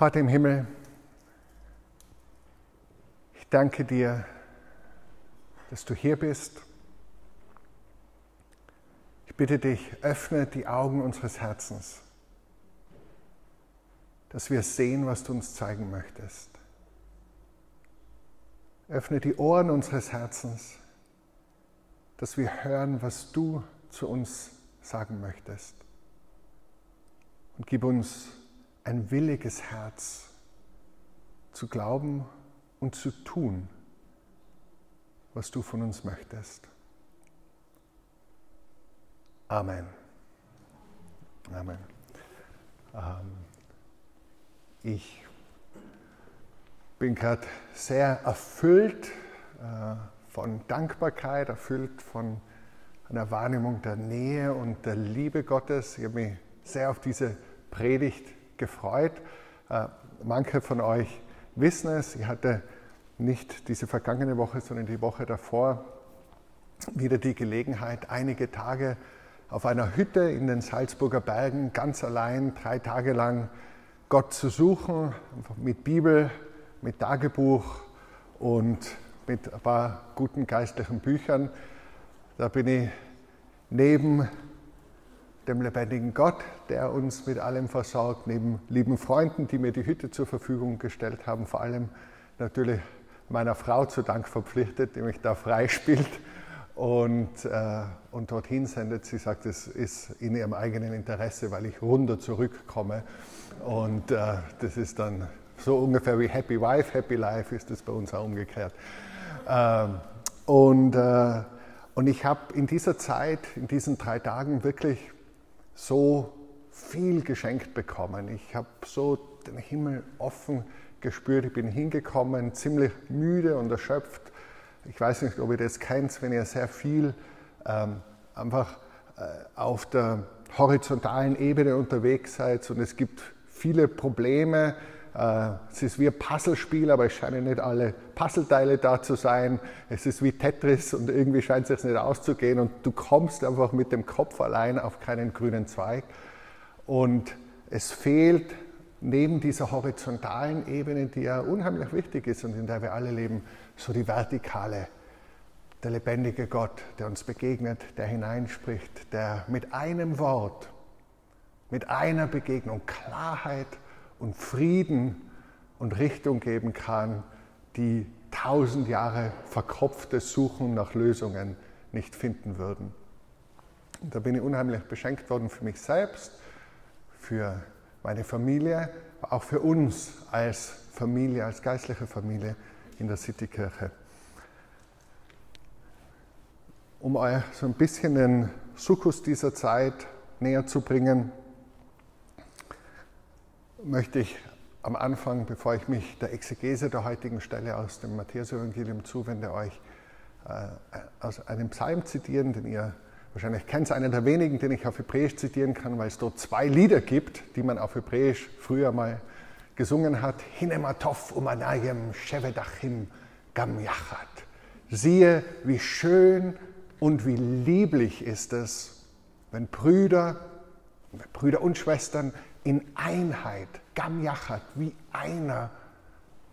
Vater im Himmel, ich danke dir, dass du hier bist. Ich bitte dich, öffne die Augen unseres Herzens, dass wir sehen, was du uns zeigen möchtest. Öffne die Ohren unseres Herzens, dass wir hören, was du zu uns sagen möchtest. Und gib uns ein williges Herz zu glauben und zu tun, was du von uns möchtest. Amen. Amen. Ähm, ich bin gerade sehr erfüllt äh, von Dankbarkeit, erfüllt von einer Wahrnehmung der Nähe und der Liebe Gottes. Ich habe mich sehr auf diese Predigt gefreut. Äh, manche von euch wissen es, ich hatte nicht diese vergangene Woche, sondern die Woche davor wieder die Gelegenheit, einige Tage auf einer Hütte in den Salzburger Bergen ganz allein, drei Tage lang Gott zu suchen, mit Bibel, mit Tagebuch und mit ein paar guten geistlichen Büchern. Da bin ich neben dem lebendigen Gott, der uns mit allem versorgt, neben lieben Freunden, die mir die Hütte zur Verfügung gestellt haben, vor allem natürlich meiner Frau zu Dank verpflichtet, die mich da freispielt und, äh, und dorthin sendet. Sie sagt, es ist in ihrem eigenen Interesse, weil ich runter zurückkomme. Und äh, das ist dann so ungefähr wie Happy Wife, Happy Life ist das bei uns auch umgekehrt. Ähm, und, äh, und ich habe in dieser Zeit, in diesen drei Tagen wirklich so viel geschenkt bekommen. Ich habe so den Himmel offen gespürt. Ich bin hingekommen, ziemlich müde und erschöpft. Ich weiß nicht, ob ihr das kennt, wenn ihr sehr viel ähm, einfach äh, auf der horizontalen Ebene unterwegs seid und es gibt viele Probleme. Äh, es ist wie ein Puzzlespiel, aber es scheinen nicht alle Puzzleteile da zu sein. Es ist wie Tetris und irgendwie scheint es sich nicht auszugehen und du kommst einfach mit dem Kopf allein auf keinen grünen Zweig. Und es fehlt neben dieser horizontalen Ebene, die ja unheimlich wichtig ist und in der wir alle leben, so die vertikale, der lebendige Gott, der uns begegnet, der hineinspricht, der mit einem Wort, mit einer Begegnung Klarheit und Frieden und Richtung geben kann, die tausend Jahre verkopftes Suchen nach Lösungen nicht finden würden. Und da bin ich unheimlich beschenkt worden für mich selbst, für meine Familie, auch für uns als Familie, als geistliche Familie in der Citykirche. Um euch so ein bisschen den Sukkus dieser Zeit näher zu bringen, möchte ich am Anfang, bevor ich mich der Exegese der heutigen Stelle aus dem Matthäus-Evangelium zuwende, euch äh, aus einem Psalm zitieren, den ihr Wahrscheinlich kennt es einen der wenigen, den ich auf Hebräisch zitieren kann, weil es dort zwei Lieder gibt, die man auf Hebräisch früher mal gesungen hat. Hinematov umanayem shevedachim gam yachat. Siehe, wie schön und wie lieblich ist es, wenn Brüder, Brüder und Schwestern in Einheit, gam yachat, wie einer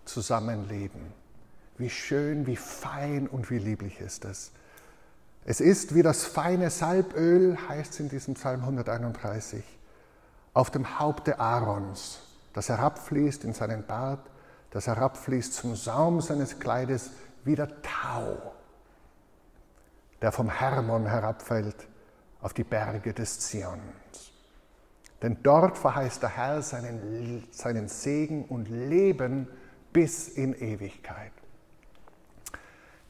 zusammenleben. Wie schön, wie fein und wie lieblich ist es. Es ist wie das feine Salböl, heißt es in diesem Psalm 131, auf dem Haupte Aarons, das herabfließt in seinen Bart, das herabfließt zum Saum seines Kleides wie der Tau, der vom Hermon herabfällt auf die Berge des Zions. Denn dort verheißt der Herr seinen, seinen Segen und Leben bis in Ewigkeit.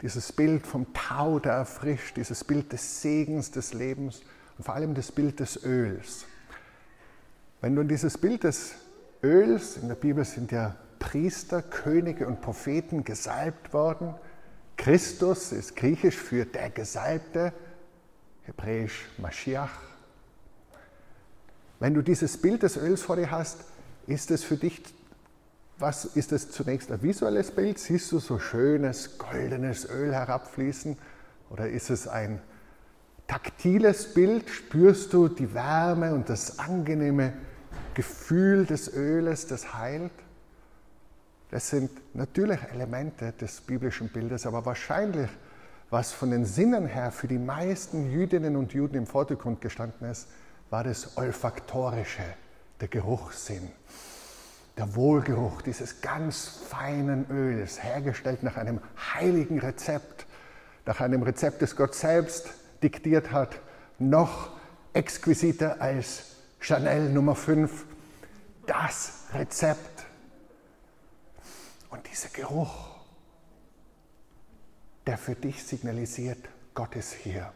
Dieses Bild vom Tau, der erfrischt, dieses Bild des Segens des Lebens und vor allem das Bild des Öls. Wenn du dieses Bild des Öls, in der Bibel sind ja Priester, Könige und Propheten gesalbt worden. Christus ist griechisch für der Gesalbte, hebräisch Mashiach. Wenn du dieses Bild des Öls vor dir hast, ist es für dich was ist es zunächst ein visuelles Bild? Siehst du so schönes goldenes Öl herabfließen? Oder ist es ein taktiles Bild? Spürst du die Wärme und das angenehme Gefühl des Öles, das heilt? Das sind natürlich Elemente des biblischen Bildes, aber wahrscheinlich, was von den Sinnen her für die meisten Jüdinnen und Juden im Vordergrund gestanden ist, war das Olfaktorische, der Geruchssinn, der Wohlgeruch dieses ganz feinen Öls, hergestellt nach einem heiligen Rezept, nach einem Rezept, das Gott selbst diktiert hat, noch exquisiter als Chanel Nummer 5. Das Rezept. Und dieser Geruch, der für dich signalisiert, Gott ist hier.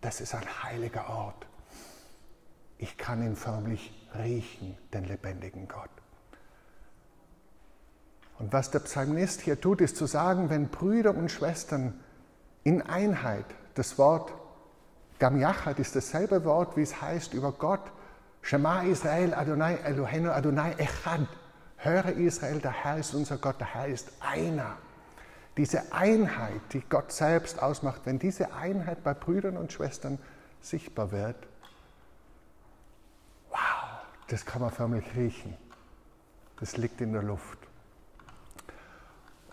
Das ist ein heiliger Ort. Ich kann ihn förmlich riechen, den lebendigen Gott. Und was der Psalmist hier tut, ist zu sagen, wenn Brüder und Schwestern in Einheit das Wort Gam Yachad ist dasselbe Wort, wie es heißt über Gott. Shema Israel Adonai Eloheinu Adonai Echad. Höre Israel, der Herr ist unser Gott, der Herr ist einer. Diese Einheit, die Gott selbst ausmacht, wenn diese Einheit bei Brüdern und Schwestern sichtbar wird, das kann man förmlich riechen. Das liegt in der Luft.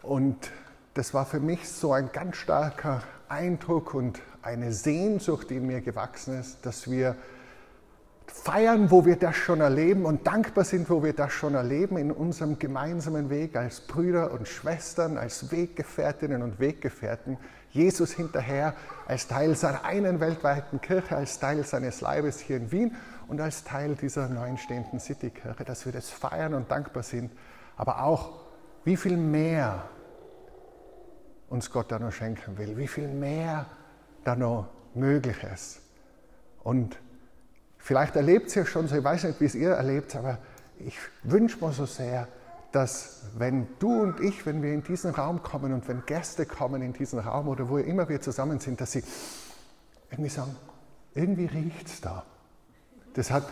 Und das war für mich so ein ganz starker Eindruck und eine Sehnsucht, die in mir gewachsen ist, dass wir feiern, wo wir das schon erleben und dankbar sind, wo wir das schon erleben in unserem gemeinsamen Weg als Brüder und Schwestern, als Weggefährtinnen und Weggefährten, Jesus hinterher als Teil seiner einen weltweiten Kirche, als Teil seines Leibes hier in Wien und als Teil dieser neu entstehenden Citykirche, dass wir das feiern und dankbar sind, aber auch wie viel mehr uns Gott da noch schenken will, wie viel mehr da noch möglich ist. Und vielleicht erlebt ihr schon so, ich weiß nicht, wie es ihr erlebt, aber ich wünsche mir so sehr, dass wenn du und ich, wenn wir in diesen Raum kommen und wenn Gäste kommen in diesen Raum oder wo immer wir zusammen sind, dass sie irgendwie sagen, irgendwie riecht es da. Das hat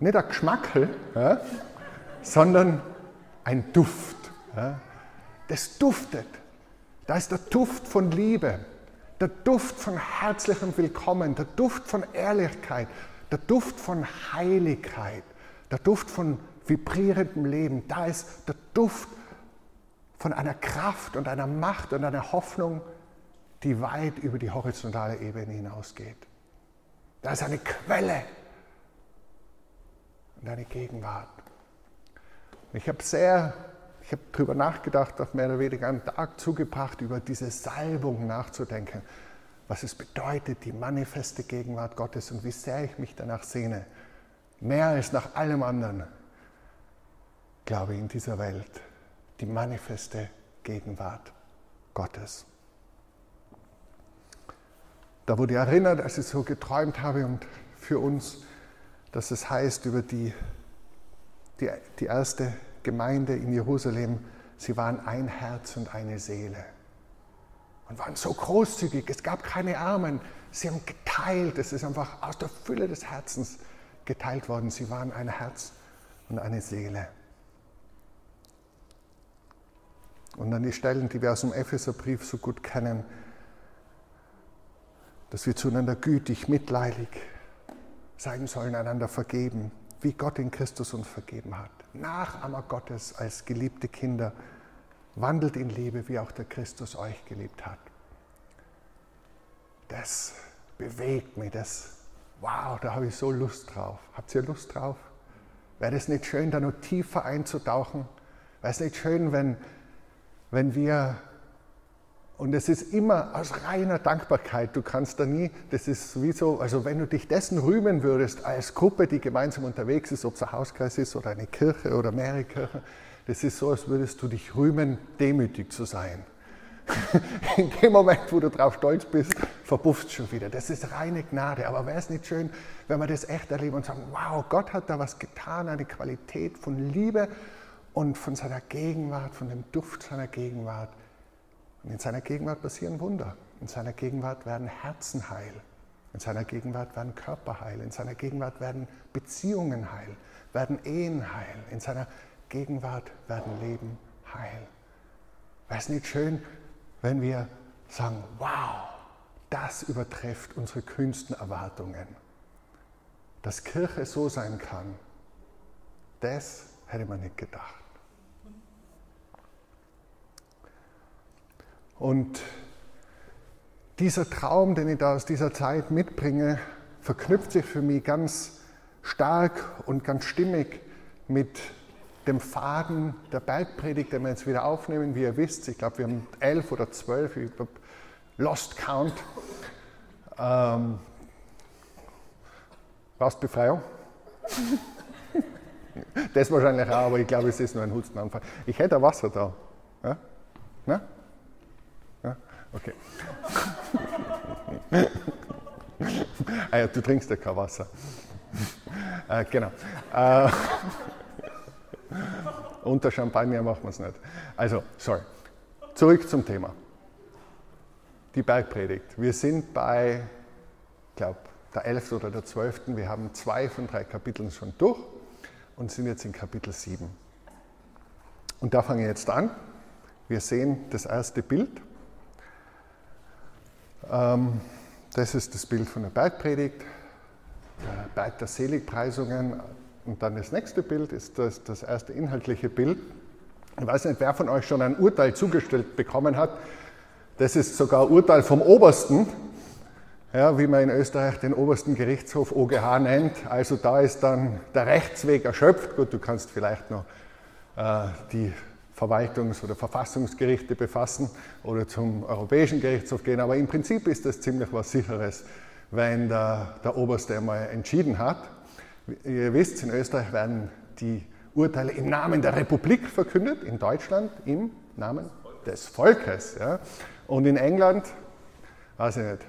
nicht ein Geschmackel, ja, sondern ein Duft. Ja. Das duftet. Da ist der Duft von Liebe, der Duft von herzlichem Willkommen, der Duft von Ehrlichkeit, der Duft von Heiligkeit, der Duft von vibrierendem Leben. Da ist der Duft von einer Kraft und einer Macht und einer Hoffnung, die weit über die horizontale Ebene hinausgeht. Da ist eine Quelle und eine Gegenwart. Ich habe sehr ich habe darüber nachgedacht, auf mehr oder weniger einen Tag zugebracht, über diese Salbung nachzudenken, was es bedeutet, die manifeste Gegenwart Gottes und wie sehr ich mich danach sehne. Mehr als nach allem anderen, glaube ich, in dieser Welt, die manifeste Gegenwart Gottes. Da wurde erinnert, als ich so geträumt habe und für uns, dass es heißt über die, die, die erste Gemeinde in Jerusalem, sie waren ein Herz und eine Seele und waren so großzügig. Es gab keine Armen. Sie haben geteilt. Es ist einfach aus der Fülle des Herzens geteilt worden. Sie waren ein Herz und eine Seele. Und dann die Stellen, die wir aus dem Epheserbrief so gut kennen, dass wir zueinander gütig, mitleidig sein sollen, einander vergeben, wie Gott in Christus uns vergeben hat. Nachahmer Gottes als geliebte Kinder, wandelt in Liebe, wie auch der Christus euch geliebt hat. Das bewegt mich, das, wow, da habe ich so Lust drauf. Habt ihr Lust drauf? Wäre es nicht schön, da noch tiefer einzutauchen? Wäre es nicht schön, wenn, wenn wir und es ist immer aus reiner Dankbarkeit. Du kannst da nie, das ist sowieso, also wenn du dich dessen rühmen würdest als Gruppe, die gemeinsam unterwegs ist, ob es ein Hauskreis ist oder eine Kirche oder mehrere Kirchen, das ist so, als würdest du dich rühmen, demütig zu sein. In dem Moment, wo du drauf stolz bist, verpuffst schon wieder. Das ist reine Gnade. Aber wäre es nicht schön, wenn wir das echt erleben und sagen, wow, Gott hat da was getan, eine Qualität von Liebe und von seiner Gegenwart, von dem Duft seiner Gegenwart und in seiner Gegenwart passieren Wunder. In seiner Gegenwart werden Herzen heil. In seiner Gegenwart werden Körper heil. In seiner Gegenwart werden Beziehungen heil. Werden Ehen heil. In seiner Gegenwart werden Leben heil. Wäre es nicht schön, wenn wir sagen, wow, das übertrifft unsere kühnsten Erwartungen. Dass Kirche so sein kann, das hätte man nicht gedacht. Und dieser Traum, den ich da aus dieser Zeit mitbringe, verknüpft sich für mich ganz stark und ganz stimmig mit dem Faden der Bergpredigt, den wir jetzt wieder aufnehmen. Wie ihr wisst, ich glaube, wir haben elf oder zwölf, ich glaube, Lost Count. Ähm, brauchst Befreiung? das wahrscheinlich auch, aber ich glaube, es ist nur ein Hustenanfall. Ich hätte Wasser da. Ja? Na? Okay. ah ja, du trinkst ja kein Wasser. äh, genau. Äh, unter Champagner machen wir es nicht. Also, sorry. Zurück zum Thema. Die Bergpredigt. Wir sind bei, ich glaube, der 11. oder der 12. Wir haben zwei von drei Kapiteln schon durch und sind jetzt in Kapitel 7. Und da fange ich jetzt an. Wir sehen das erste Bild. Ähm, das ist das Bild von der Bergpredigt, der Berg der Seligpreisungen. Und dann das nächste Bild ist das, das erste inhaltliche Bild. Ich weiß nicht, wer von euch schon ein Urteil zugestellt bekommen hat. Das ist sogar Urteil vom Obersten, ja, wie man in Österreich den obersten Gerichtshof OGH nennt. Also da ist dann der Rechtsweg erschöpft. Gut, du kannst vielleicht noch äh, die Verwaltungs- oder Verfassungsgerichte befassen oder zum Europäischen Gerichtshof gehen, aber im Prinzip ist das ziemlich was Sicheres, wenn der, der Oberste einmal entschieden hat. Ihr wisst, in Österreich werden die Urteile im Namen der Republik verkündet, in Deutschland im Namen des Volkes. Ja. Und in England, weiß ich nicht,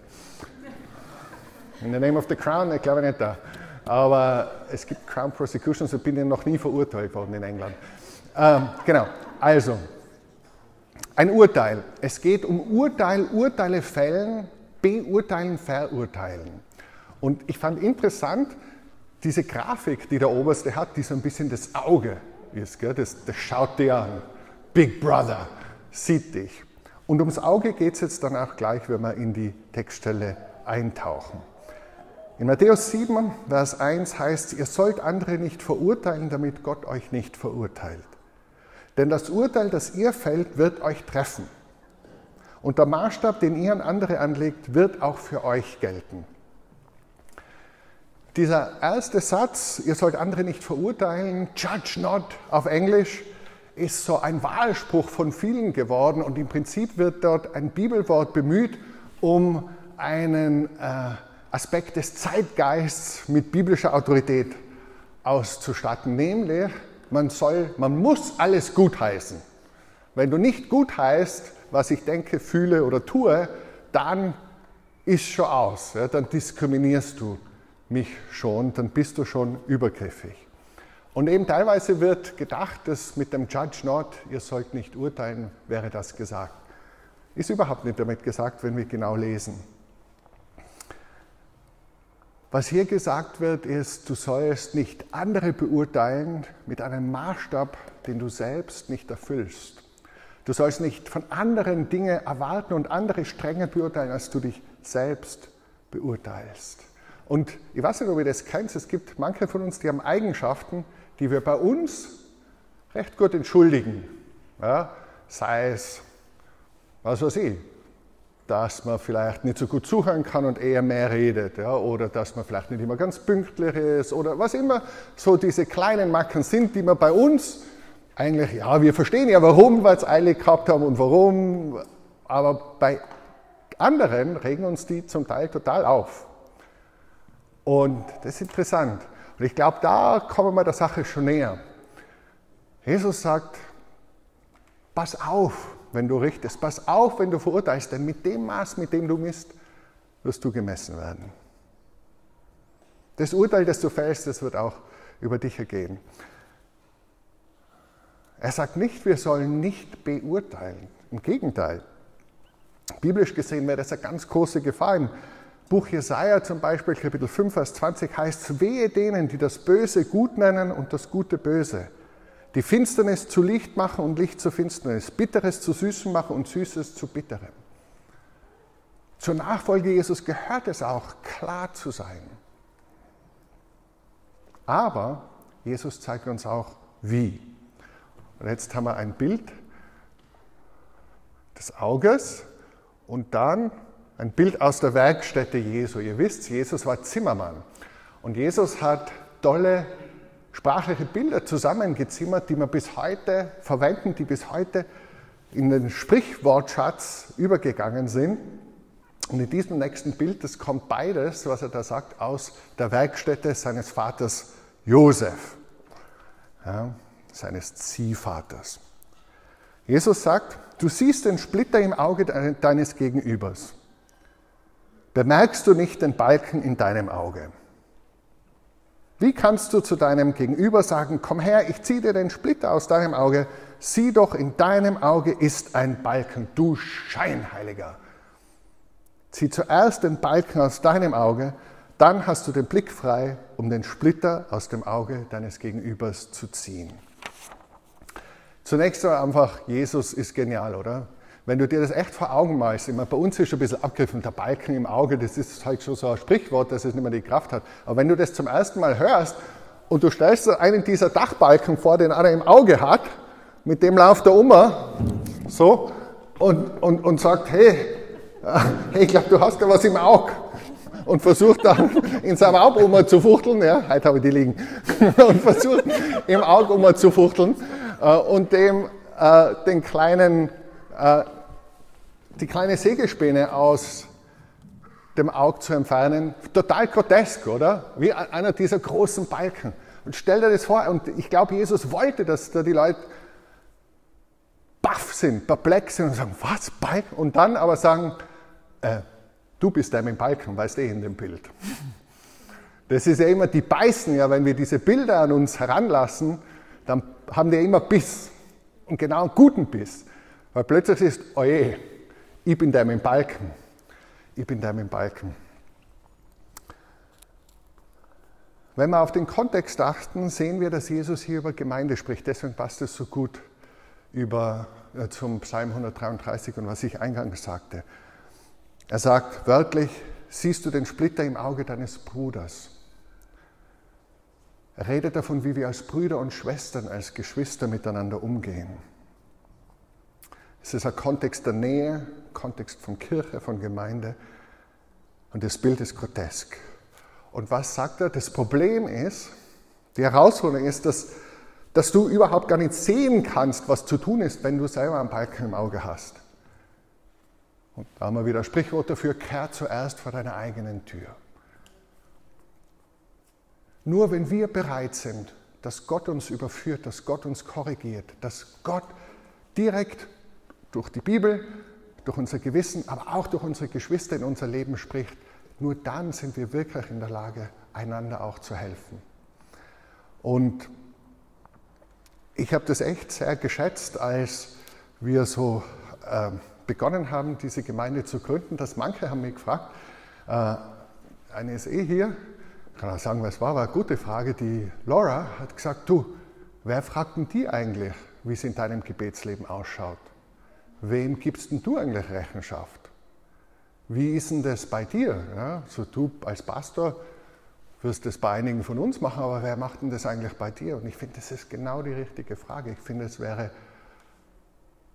in the name of the crown, ich glaube nicht da. Aber es gibt Crown Prosecutions, ich bin ja noch nie verurteilt worden in England. Ähm, genau, also, ein Urteil. Es geht um Urteil, Urteile fällen, beurteilen, verurteilen. Und ich fand interessant, diese Grafik, die der Oberste hat, die so ein bisschen das Auge ist, gell? Das, das schaut dir an. Big Brother sieht dich. Und ums Auge geht es jetzt dann auch gleich, wenn wir in die Textstelle eintauchen. In Matthäus 7, Vers 1 heißt, ihr sollt andere nicht verurteilen, damit Gott euch nicht verurteilt. Denn das Urteil, das ihr fällt, wird euch treffen. Und der Maßstab, den ihr an andere anlegt, wird auch für euch gelten. Dieser erste Satz, ihr sollt andere nicht verurteilen, judge not auf Englisch, ist so ein Wahlspruch von vielen geworden und im Prinzip wird dort ein Bibelwort bemüht, um einen äh, Aspekt des Zeitgeists mit biblischer Autorität auszustatten, nämlich man soll, man muss alles gutheißen. Wenn du nicht gutheißt, was ich denke, fühle oder tue, dann ist schon aus, ja, dann diskriminierst du mich schon, dann bist du schon übergriffig. Und eben teilweise wird gedacht, dass mit dem Judge not, ihr sollt nicht urteilen, wäre das gesagt. Ist überhaupt nicht damit gesagt, wenn wir genau lesen. Was hier gesagt wird, ist, du sollst nicht andere beurteilen mit einem Maßstab, den du selbst nicht erfüllst. Du sollst nicht von anderen Dinge erwarten und andere strenger beurteilen, als du dich selbst beurteilst. Und ich weiß nicht, ob ihr das kennt, es gibt manche von uns, die haben Eigenschaften, die wir bei uns recht gut entschuldigen. Ja, sei es, was weiß ich, dass man vielleicht nicht so gut zuhören kann und eher mehr redet, ja, oder dass man vielleicht nicht immer ganz pünktlich ist oder was immer so diese kleinen Macken sind, die man bei uns eigentlich, ja, wir verstehen ja warum, weil es eilig gehabt haben und warum, aber bei anderen regen uns die zum Teil total auf. Und das ist interessant. Und ich glaube, da kommen wir der Sache schon näher. Jesus sagt, pass auf, wenn du richtest. Pass auf, wenn du verurteilst, denn mit dem Maß, mit dem du misst, wirst du gemessen werden. Das Urteil, das du fällst, das wird auch über dich ergehen. Er sagt nicht, wir sollen nicht beurteilen. Im Gegenteil. Biblisch gesehen wäre das eine ganz große Gefahr. Im Buch Jesaja zum Beispiel, Kapitel 5, Vers 20 heißt es: Wehe denen, die das Böse gut nennen und das Gute böse die Finsternis zu Licht machen und Licht zu Finsternis, Bitteres zu Süßem machen und Süßes zu Bitterem. Zur Nachfolge Jesus gehört es auch, klar zu sein. Aber Jesus zeigt uns auch, wie. Und jetzt haben wir ein Bild. des Auges und dann ein Bild aus der Werkstätte Jesu. Ihr wisst, Jesus war Zimmermann und Jesus hat tolle sprachliche Bilder zusammengezimmert, die wir bis heute verwenden, die bis heute in den Sprichwortschatz übergegangen sind. Und in diesem nächsten Bild, das kommt beides, was er da sagt, aus der Werkstätte seines Vaters Josef, ja, seines Ziehvaters. Jesus sagt, du siehst den Splitter im Auge deines Gegenübers. Bemerkst du nicht den Balken in deinem Auge? Wie kannst du zu deinem Gegenüber sagen, komm her, ich ziehe dir den Splitter aus deinem Auge, sieh doch, in deinem Auge ist ein Balken, du Scheinheiliger. Zieh zuerst den Balken aus deinem Auge, dann hast du den Blick frei, um den Splitter aus dem Auge deines Gegenübers zu ziehen. Zunächst einmal einfach, Jesus ist genial, oder? Wenn du dir das echt vor Augen malst, immer bei uns ist schon ein bisschen abgriffen, der Balken im Auge, das ist halt schon so ein Sprichwort, dass es nicht mehr die Kraft hat. Aber wenn du das zum ersten Mal hörst und du stellst einen dieser Dachbalken vor, den einer im Auge hat, mit dem lauft er um, so, und, und, und sagt, hey, hey, ich glaube, du hast da was im Auge. Und versucht dann in seinem Auge um zu fuchteln, ja, heute habe ich die liegen, und versucht im Auge um zu fuchteln äh, und dem äh, den kleinen, äh, die kleine Sägespäne aus dem Auge zu entfernen. Total grotesk, oder? Wie einer dieser großen Balken. Und stell dir das vor, und ich glaube, Jesus wollte, dass da die Leute baff sind, perplex sind und sagen, was, Balken? Und dann aber sagen, äh, du bist mit dem Balken, weißt eh in dem Bild. Das ist ja immer, die beißen ja, wenn wir diese Bilder an uns heranlassen, dann haben die ja immer Biss. Und genau einen guten Biss. Weil plötzlich ist, oje, ich bin dem Balken. Ich bin dem Balken. Wenn wir auf den Kontext achten, sehen wir, dass Jesus hier über Gemeinde spricht. Deswegen passt es so gut über, äh, zum Psalm 133 und was ich eingangs sagte. Er sagt wörtlich, siehst du den Splitter im Auge deines Bruders? Er redet davon, wie wir als Brüder und Schwestern, als Geschwister miteinander umgehen. Es ist ein Kontext der Nähe, Kontext von Kirche, von Gemeinde und das Bild ist grotesk. Und was sagt er? Das Problem ist, die Herausforderung ist, dass, dass du überhaupt gar nicht sehen kannst, was zu tun ist, wenn du selber einen Balken im Auge hast. Und da haben wir wieder Sprichwort dafür, kehr zuerst vor deiner eigenen Tür. Nur wenn wir bereit sind, dass Gott uns überführt, dass Gott uns korrigiert, dass Gott direkt durch die Bibel, durch unser Gewissen, aber auch durch unsere Geschwister in unser Leben spricht, nur dann sind wir wirklich in der Lage, einander auch zu helfen. Und ich habe das echt sehr geschätzt, als wir so äh, begonnen haben, diese Gemeinde zu gründen, dass manche haben mich gefragt, äh, eine ist eh hier, kann auch sagen, was war, war eine gute Frage. Die Laura hat gesagt, du, wer fragt denn die eigentlich, wie es in deinem Gebetsleben ausschaut? Wem gibst denn du eigentlich Rechenschaft? Wie ist denn das bei dir? Ja, so du als Pastor wirst das bei einigen von uns machen, aber wer macht denn das eigentlich bei dir? Und ich finde, das ist genau die richtige Frage. Ich finde, es wäre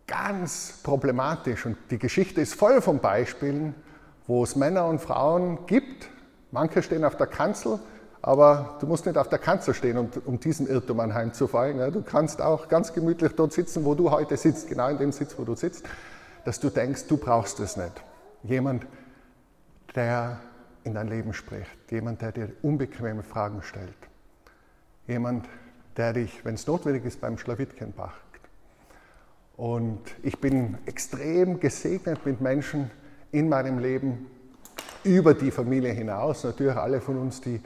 ganz problematisch und die Geschichte ist voll von Beispielen, wo es Männer und Frauen gibt, Manche stehen auf der Kanzel, aber du musst nicht auf der Kanzel stehen, um, um diesen Irrtum anheimzufallen. Ja, du kannst auch ganz gemütlich dort sitzen, wo du heute sitzt, genau in dem Sitz, wo du sitzt, dass du denkst, du brauchst es nicht. Jemand, der in dein Leben spricht, jemand, der dir unbequeme Fragen stellt, jemand, der dich, wenn es notwendig ist, beim Schlawittchen packt. Und ich bin extrem gesegnet mit Menschen in meinem Leben, über die Familie hinaus. Natürlich alle von uns, die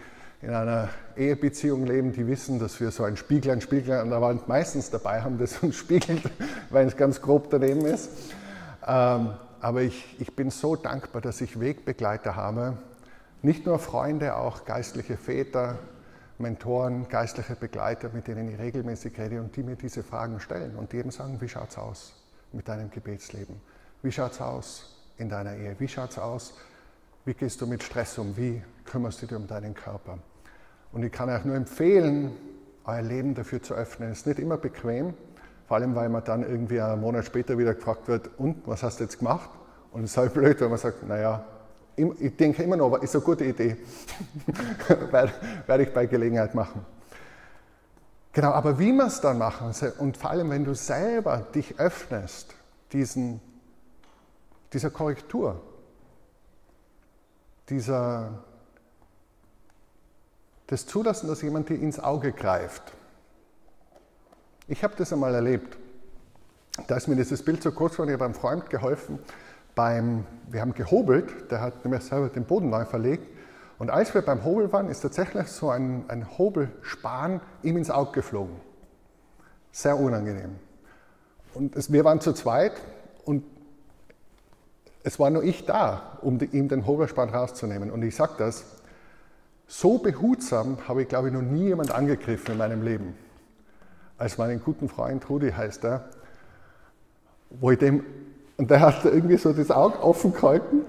in einer Ehebeziehung leben, die wissen, dass wir so ein Spiegel, ein Spiegel an der Wand meistens dabei haben, das uns spiegelt, weil es ganz grob daneben ist. Ähm, aber ich, ich bin so dankbar, dass ich Wegbegleiter habe. Nicht nur Freunde, auch geistliche Väter, Mentoren, geistliche Begleiter, mit denen ich regelmäßig rede und die mir diese Fragen stellen und die eben sagen, wie schaut es aus mit deinem Gebetsleben? Wie schaut es aus in deiner Ehe? Wie schaut es aus wie gehst du mit Stress um? Wie kümmerst du dich um deinen Körper? Und ich kann euch nur empfehlen, euer Leben dafür zu öffnen. Es ist nicht immer bequem, Vor allem, weil man dann irgendwie einen Monat später wieder gefragt wird, und, was hast du jetzt gemacht? Und es ist halt blöd, wenn man sagt, naja, ich denke immer noch, ist eine gute Idee. Werde ich bei Gelegenheit machen. Genau, aber wie wir es dann machen, und vor allem, wenn du selber dich öffnest, diesen, dieser Korrektur, dieser, das Zulassen, dass jemand dir ins Auge greift. Ich habe das einmal erlebt. Da ist mir dieses Bild so kurz geworden, ich habe einem Freund geholfen, beim, wir haben gehobelt, der hat nämlich selber den Boden neu verlegt. Und als wir beim Hobel waren, ist tatsächlich so ein, ein Hobelspan ihm ins Auge geflogen. Sehr unangenehm. Und es, wir waren zu zweit und es war nur ich da, um die, ihm den Hobelspan rauszunehmen. Und ich sage das, so behutsam habe ich, glaube ich, noch nie jemand angegriffen in meinem Leben. Als meinen guten Freund Rudi heißt er, wo ich dem und der hat irgendwie so das Auge offen gehalten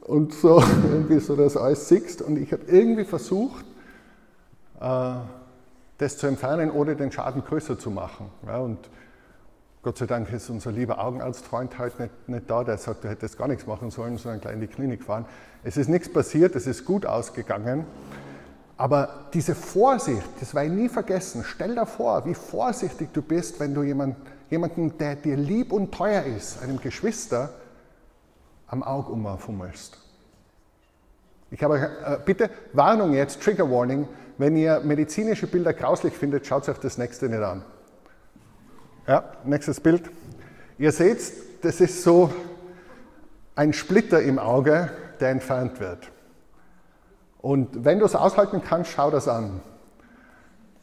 und so irgendwie so das alles siehst. Und ich habe irgendwie versucht, äh, das zu entfernen, ohne den Schaden größer zu machen. Ja, und Gott sei Dank ist unser lieber Augenarztfreund halt nicht, nicht da, der sagt, du hättest gar nichts machen sollen, sondern gleich in die Klinik fahren. Es ist nichts passiert, es ist gut ausgegangen. Aber diese Vorsicht, das werde ich nie vergessen. Stell dir vor, wie vorsichtig du bist, wenn du jemanden jemanden, der dir lieb und teuer ist, einem Geschwister, am Auge umfummelst. Ich habe äh, bitte Warnung jetzt, Trigger Warning, wenn ihr medizinische Bilder grauslich findet, schaut euch das nächste nicht an. Ja, nächstes Bild. Ihr seht, das ist so ein Splitter im Auge, der entfernt wird. Und wenn du es aushalten kannst, schau das an.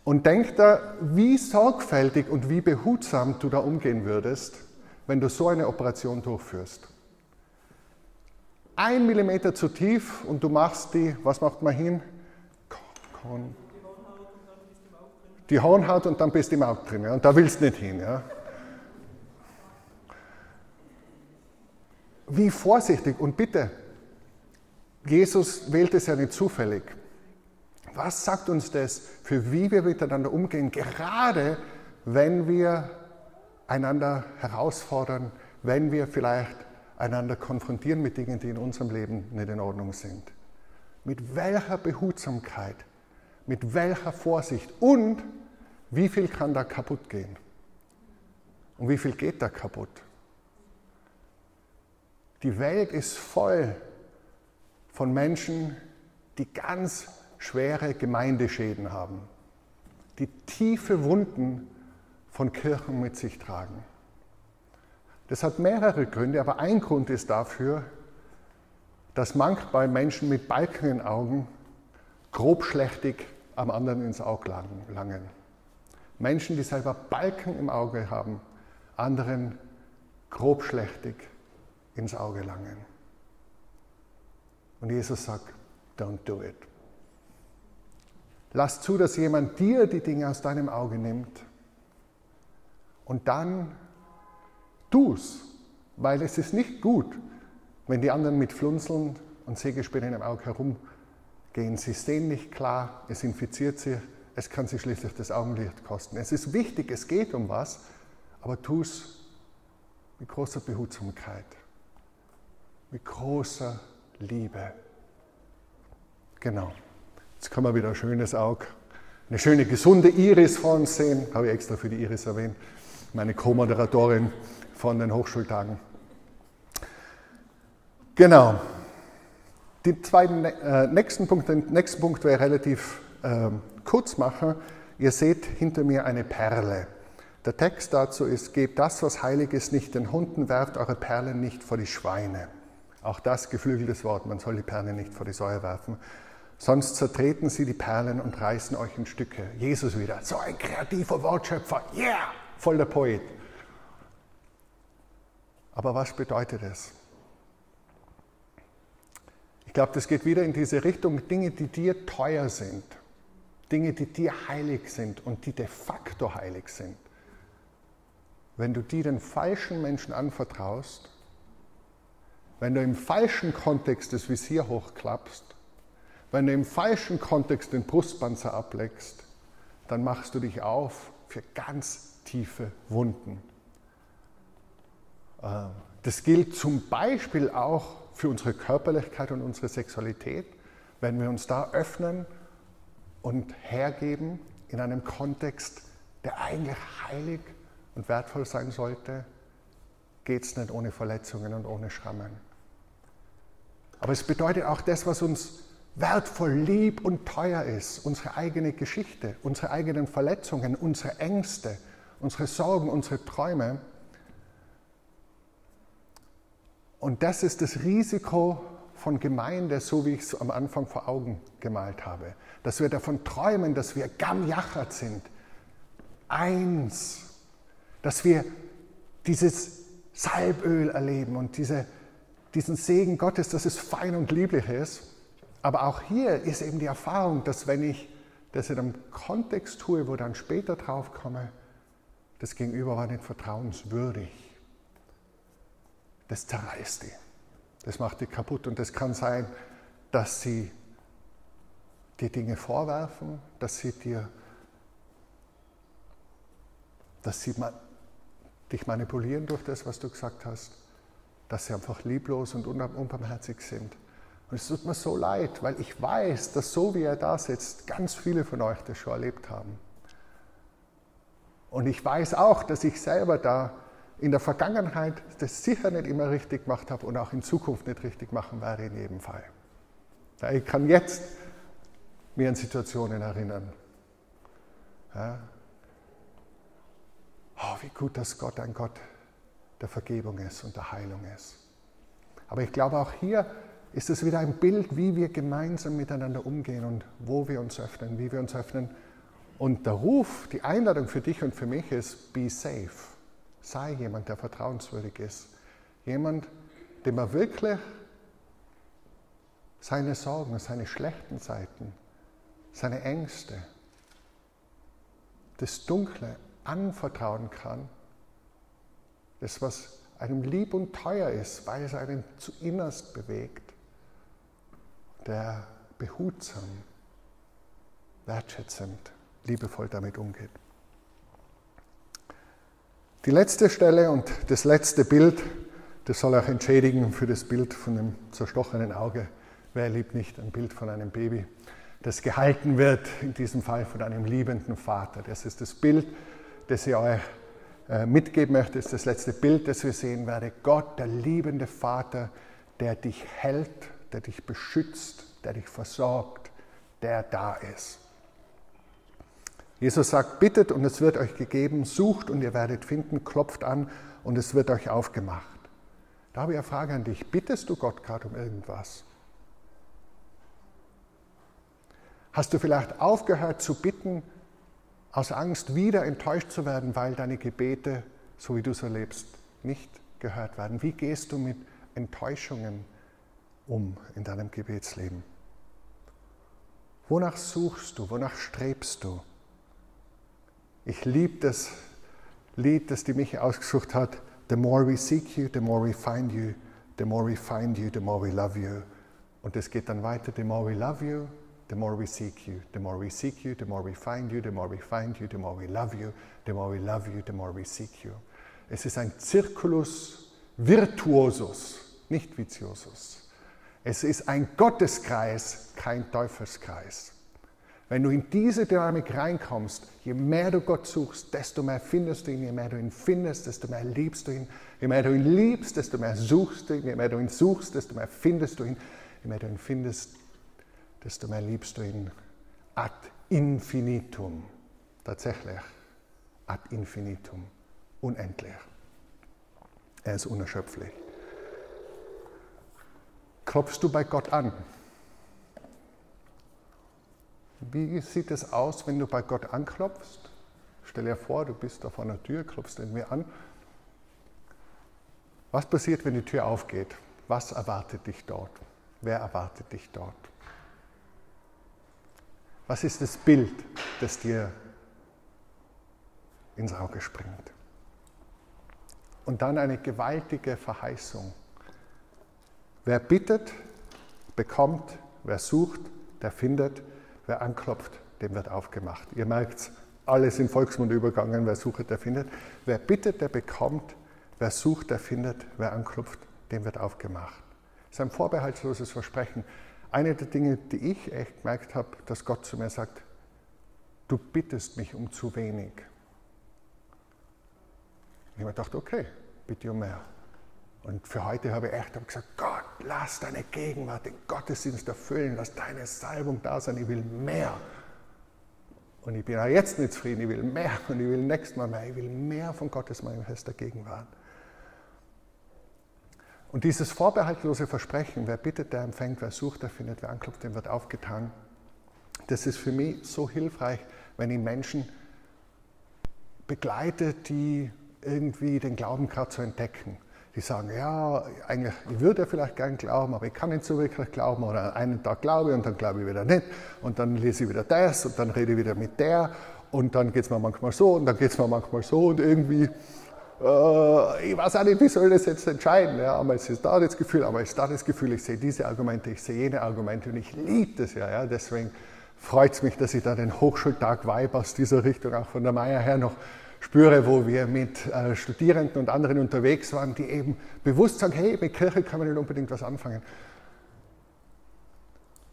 Und denk da, wie sorgfältig und wie behutsam du da umgehen würdest, wenn du so eine Operation durchführst. Ein Millimeter zu tief und du machst die, was macht man hin? Kon die Hornhaut und dann bist du im Auge drin. Ja? Und da willst du nicht hin. Ja? Wie vorsichtig und bitte, Jesus wählt es ja nicht zufällig. Was sagt uns das, für wie wir miteinander umgehen, gerade wenn wir einander herausfordern, wenn wir vielleicht einander konfrontieren mit Dingen, die in unserem Leben nicht in Ordnung sind? Mit welcher Behutsamkeit, mit welcher Vorsicht und wie viel kann da kaputt gehen? Und wie viel geht da kaputt? Die Welt ist voll von Menschen, die ganz schwere Gemeindeschäden haben, die tiefe Wunden von Kirchen mit sich tragen. Das hat mehrere Gründe, aber ein Grund ist dafür, dass manchmal Menschen mit Balken in Augen grobschlächtig am anderen ins Auge langen. Menschen, die selber Balken im Auge haben, anderen grobschlächtig ins Auge langen. Und Jesus sagt, don't do it. Lass zu, dass jemand dir die Dinge aus deinem Auge nimmt. Und dann tu's, weil es ist nicht gut, wenn die anderen mit Flunzeln und Sägespänen im Auge herumgehen. Sie sehen nicht klar, es infiziert sie, es kann sie schließlich das Augenlicht kosten. Es ist wichtig, es geht um was, aber tu's mit großer Behutsamkeit, mit großer Liebe. Genau. Jetzt kann man wieder ein schönes Auge, eine schöne, gesunde Iris vor uns sehen. Habe ich extra für die Iris erwähnt. Meine Co-Moderatorin von den Hochschultagen. Genau. Den zweiten, äh, nächsten, Punkt, den nächsten Punkt werde ich relativ äh, kurz machen. Ihr seht hinter mir eine Perle. Der Text dazu ist, gebt das, was heilig ist, nicht den Hunden, werft eure Perlen nicht vor die Schweine. Auch das geflügeltes Wort, man soll die Perlen nicht vor die Säue werfen sonst zertreten sie die Perlen und reißen euch in Stücke. Jesus wieder, so ein kreativer Wortschöpfer, yeah, voll der Poet. Aber was bedeutet es? Ich glaube, das geht wieder in diese Richtung, Dinge, die dir teuer sind, Dinge, die dir heilig sind und die de facto heilig sind. Wenn du die den falschen Menschen anvertraust, wenn du im falschen Kontext das Visier hochklappst, wenn du im falschen Kontext den Brustpanzer ableckst, dann machst du dich auf für ganz tiefe Wunden. Äh, das gilt zum Beispiel auch für unsere Körperlichkeit und unsere Sexualität, wenn wir uns da öffnen und hergeben in einem Kontext, der eigentlich heilig und wertvoll sein sollte, geht es nicht ohne Verletzungen und ohne Schrammen. Aber es bedeutet auch das, was uns wertvoll, lieb und teuer ist, unsere eigene Geschichte, unsere eigenen Verletzungen, unsere Ängste, unsere Sorgen, unsere Träume. Und das ist das Risiko von Gemeinde, so wie ich es am Anfang vor Augen gemalt habe. Dass wir davon träumen, dass wir Gamjachat sind, eins, dass wir dieses Salböl erleben und diese, diesen Segen Gottes, dass es fein und lieblich ist. Aber auch hier ist eben die Erfahrung, dass wenn ich das in einem Kontext tue, wo dann später drauf komme, das Gegenüber war nicht vertrauenswürdig. Das zerreißt die. Das macht die kaputt. Und das kann sein, dass sie dir Dinge vorwerfen, dass sie dir, dass sie dich manipulieren durch das, was du gesagt hast, dass sie einfach lieblos und unbarmherzig sind. Und es tut mir so leid, weil ich weiß, dass so wie er da sitzt, ganz viele von euch das schon erlebt haben. Und ich weiß auch, dass ich selber da in der Vergangenheit das sicher nicht immer richtig gemacht habe und auch in Zukunft nicht richtig machen werde in jedem Fall. Ich kann jetzt mir an Situationen erinnern. Ja. Oh, wie gut, dass Gott ein Gott der Vergebung ist und der Heilung ist. Aber ich glaube, auch hier ist es wieder ein Bild, wie wir gemeinsam miteinander umgehen und wo wir uns öffnen, wie wir uns öffnen. Und der Ruf, die Einladung für dich und für mich ist, be safe. Sei jemand, der vertrauenswürdig ist. Jemand, dem er wirklich seine Sorgen, seine schlechten Seiten, seine Ängste, das Dunkle anvertrauen kann. Das, was einem lieb und teuer ist, weil es einen zu innerst bewegt. Der behutsam, wertschätzend, liebevoll damit umgeht. Die letzte Stelle und das letzte Bild, das soll auch entschädigen für das Bild von dem zerstochenen Auge. Wer liebt nicht ein Bild von einem Baby, das gehalten wird, in diesem Fall von einem liebenden Vater. Das ist das Bild, das ich euch mitgeben möchte, ist das letzte Bild, das wir sehen werden. Gott, der liebende Vater, der dich hält, der dich beschützt, der dich versorgt, der da ist. Jesus sagt, bittet und es wird euch gegeben, sucht und ihr werdet finden, klopft an und es wird euch aufgemacht. Da habe ich eine Frage an dich. Bittest du Gott gerade um irgendwas? Hast du vielleicht aufgehört zu bitten, aus Angst wieder enttäuscht zu werden, weil deine Gebete, so wie du es erlebst, nicht gehört werden? Wie gehst du mit Enttäuschungen um in deinem Gebetsleben? Wonach suchst du? Wonach strebst du? Ich liebe das Lied, das die Michi ausgesucht hat. The more we seek you, the more we find you. The more we find you, the more we love you. Und es geht dann weiter. The more we love you, the more we seek you. The more we seek you, the more we find you. The more we find you, the more we love you. The more we love you, the more we seek you. Es ist ein Circulus virtuosus, nicht viciosus. Es ist ein Gotteskreis, kein Teufelskreis. Wenn du in diese Dynamik reinkommst, je mehr du Gott suchst, desto mehr findest du ihn, je mehr du ihn findest, desto mehr liebst du ihn, je mehr du ihn liebst, desto mehr suchst du ihn, je mehr du ihn suchst, desto mehr findest du ihn, je mehr du ihn findest, desto mehr liebst du ihn ad infinitum. Tatsächlich, ad infinitum, unendlich. Er ist unerschöpflich. Klopfst du bei Gott an? Wie sieht es aus, wenn du bei Gott anklopfst? Stell dir vor, du bist vor einer Tür, klopfst in mir an. Was passiert, wenn die Tür aufgeht? Was erwartet dich dort? Wer erwartet dich dort? Was ist das Bild, das dir ins Auge springt? Und dann eine gewaltige Verheißung. Wer bittet, bekommt, wer sucht, der findet, Wer anklopft, dem wird aufgemacht. Ihr merkt, alles in Volksmund übergangen, wer sucht, der findet. Wer bittet, der bekommt. Wer sucht, der findet. Wer anklopft, dem wird aufgemacht. Das ist ein vorbehaltsloses Versprechen. Eine der Dinge, die ich echt gemerkt habe, dass Gott zu mir sagt, du bittest mich um zu wenig. Ich habe gedacht, okay, bitte um mehr. Und für heute habe ich echt gesagt, Gott, lass deine Gegenwart den Gottesdienst erfüllen, lass deine Salbung da sein, ich will mehr. Und ich bin auch jetzt nicht zufrieden, ich will mehr und ich will nächstes Mal mehr, ich will mehr von Gottes manifester Gegenwart. Und dieses vorbehaltlose Versprechen, wer bittet, der empfängt, wer sucht, der findet, wer anklopft, dem wird aufgetan, das ist für mich so hilfreich, wenn ich Menschen begleite, die irgendwie den Glauben gerade zu entdecken. Die sagen, ja, eigentlich, ich würde vielleicht gern glauben, aber ich kann nicht so wirklich glauben. Oder einen Tag glaube ich und dann glaube ich wieder nicht. Und dann lese ich wieder das und dann rede ich wieder mit der. Und dann geht es mir manchmal so und dann geht es mir manchmal so. Und irgendwie, ich weiß auch nicht, wie soll das jetzt entscheiden. Ja, einmal ist da das Gefühl, einmal ist da das Gefühl. Ich sehe diese Argumente, ich sehe jene Argumente und ich liebe das ja. ja. Deswegen freut es mich, dass ich da den Hochschultag Vibe aus dieser Richtung auch von der Meier her noch spüre, wo wir mit äh, Studierenden und anderen unterwegs waren, die eben bewusst sagen, hey, mit Kirche kann man nicht unbedingt was anfangen.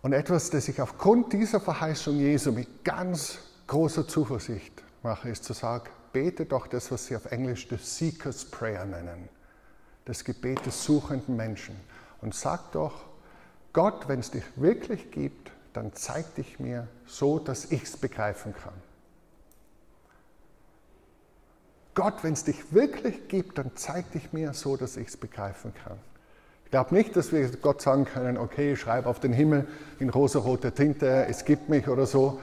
Und etwas, das ich aufgrund dieser Verheißung Jesu mit ganz großer Zuversicht mache, ist zu sagen, bete doch das, was sie auf Englisch the Seeker's Prayer nennen, das Gebet des suchenden Menschen. Und sag doch, Gott, wenn es dich wirklich gibt, dann zeig dich mir so, dass ich es begreifen kann. Gott, wenn es dich wirklich gibt, dann zeig dich mir so, dass ich es begreifen kann. Ich glaube nicht, dass wir Gott sagen können, okay, schreib auf den Himmel in rosaroter Tinte, es gibt mich oder so.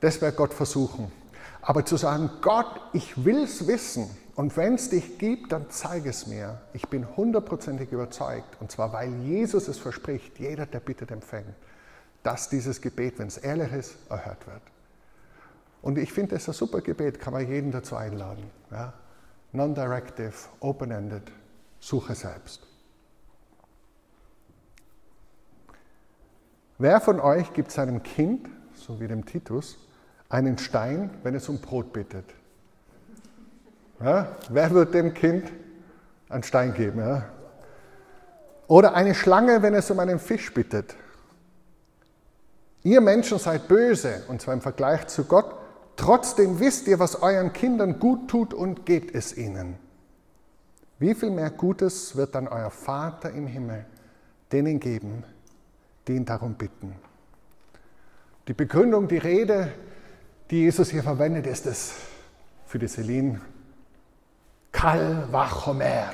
Das wäre Gott versuchen. Aber zu sagen, Gott, ich will es wissen und wenn es dich gibt, dann zeig es mir. Ich bin hundertprozentig überzeugt und zwar, weil Jesus es verspricht, jeder, der bittet, empfängt dass dieses Gebet, wenn es ehrlich ist, erhört wird. Und ich finde, das ist ein super Gebet, kann man jeden dazu einladen. Ja? Non-directive, open-ended, suche selbst. Wer von euch gibt seinem Kind, so wie dem Titus, einen Stein, wenn es um Brot bittet? Ja? Wer wird dem Kind einen Stein geben? Ja? Oder eine Schlange, wenn es um einen Fisch bittet? Ihr Menschen seid böse, und zwar im Vergleich zu Gott, trotzdem wisst ihr, was euren Kindern gut tut und gebt es ihnen. Wie viel mehr Gutes wird dann euer Vater im Himmel denen geben, die ihn darum bitten? Die Begründung, die Rede, die Jesus hier verwendet, ist es für die Selin Kal Vachomer,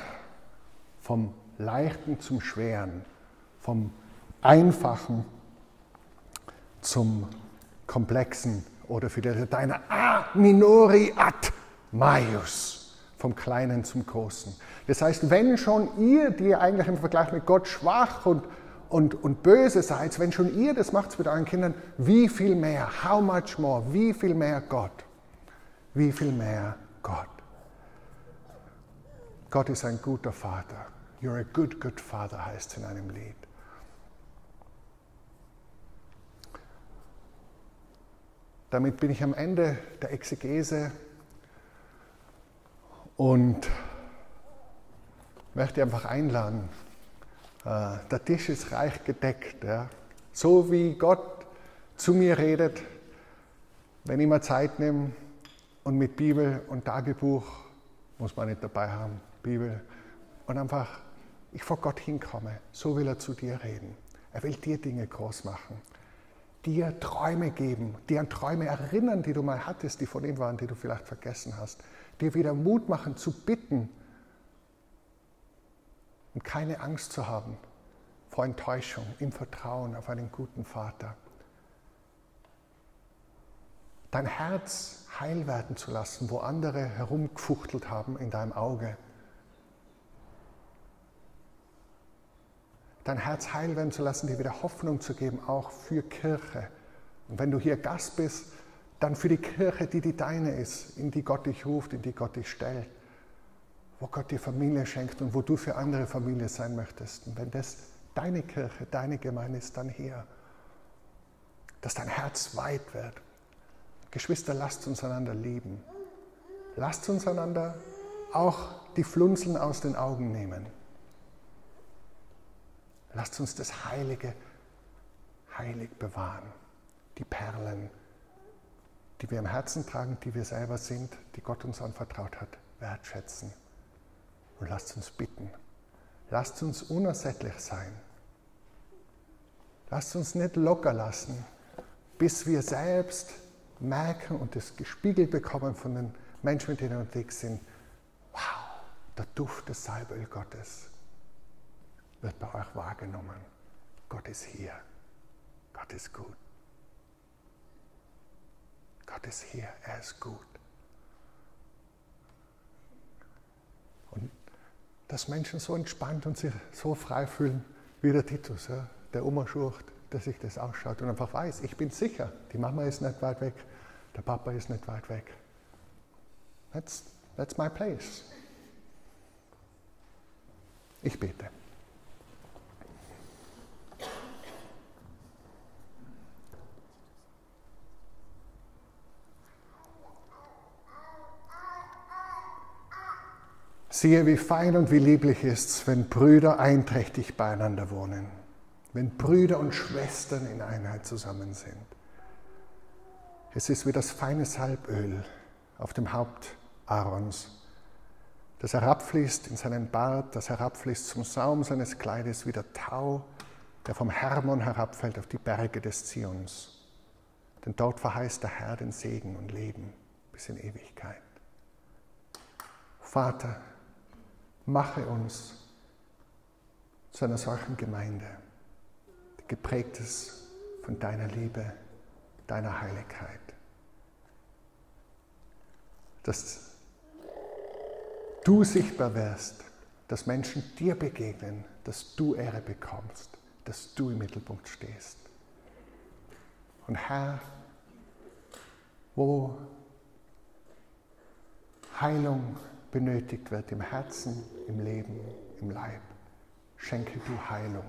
vom Leichten zum Schweren, vom Einfachen zum Komplexen oder für die Lateiner a minori ad maius, vom Kleinen zum Großen. Das heißt, wenn schon ihr, die eigentlich im Vergleich mit Gott schwach und, und, und böse seid, wenn schon ihr das macht mit euren Kindern, wie viel mehr, how much more, wie viel mehr Gott, wie viel mehr Gott. Gott ist ein guter Vater. You're a good, good Father heißt es in einem Lied. Damit bin ich am Ende der Exegese und möchte einfach einladen. Äh, der Tisch ist reich gedeckt. Ja. So wie Gott zu mir redet, wenn ich mal Zeit nehme und mit Bibel und Tagebuch, muss man nicht dabei haben, Bibel, und einfach ich vor Gott hinkomme, so will er zu dir reden. Er will dir Dinge groß machen dir Träume geben, dir an Träume erinnern, die du mal hattest, die von ihm waren, die du vielleicht vergessen hast, dir wieder Mut machen zu bitten und keine Angst zu haben vor Enttäuschung, im Vertrauen auf einen guten Vater. Dein Herz heil werden zu lassen, wo andere herumgefuchtelt haben in deinem Auge dein Herz heil werden zu lassen, dir wieder Hoffnung zu geben, auch für Kirche. Und wenn du hier Gast bist, dann für die Kirche, die die deine ist, in die Gott dich ruft, in die Gott dich stellt, wo Gott dir Familie schenkt und wo du für andere Familie sein möchtest. Und wenn das deine Kirche, deine Gemeinde ist, dann hier, dass dein Herz weit wird, Geschwister, lasst uns einander lieben. Lasst uns einander auch die Flunzeln aus den Augen nehmen. Lasst uns das Heilige heilig bewahren. Die Perlen, die wir im Herzen tragen, die wir selber sind, die Gott uns anvertraut hat, wertschätzen. Und lasst uns bitten. Lasst uns unersättlich sein. Lasst uns nicht locker lassen, bis wir selbst merken und das gespiegelt bekommen von den Menschen, mit denen wir unterwegs sind. Wow, der Duft des Salböl Gottes wird bei euch wahrgenommen. Gott ist hier. Gott ist gut. Gott ist hier. Er ist gut. Dass Menschen so entspannt und sich so frei fühlen wie der Titus, ja, der Oma schurcht, dass sich das ausschaut und einfach weiß, ich bin sicher, die Mama ist nicht weit weg, der Papa ist nicht weit weg. That's, that's my place. Ich bete. Siehe, wie fein und wie lieblich ist es, wenn Brüder einträchtig beieinander wohnen, wenn Brüder und Schwestern in Einheit zusammen sind. Es ist wie das feine Salböl auf dem Haupt Aarons, das herabfließt in seinen Bart, das herabfließt zum Saum seines Kleides wie der Tau, der vom Hermon herabfällt auf die Berge des Zions. Denn dort verheißt der Herr den Segen und Leben bis in Ewigkeit. Vater, mache uns zu einer solchen Gemeinde, die geprägt ist von deiner Liebe, deiner Heiligkeit. Dass du sichtbar wirst, dass Menschen dir begegnen, dass du Ehre bekommst, dass du im Mittelpunkt stehst. Und Herr, wo Heilung benötigt wird im Herzen, im Leben, im Leib. Schenke du Heilung,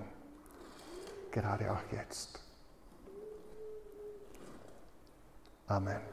gerade auch jetzt. Amen.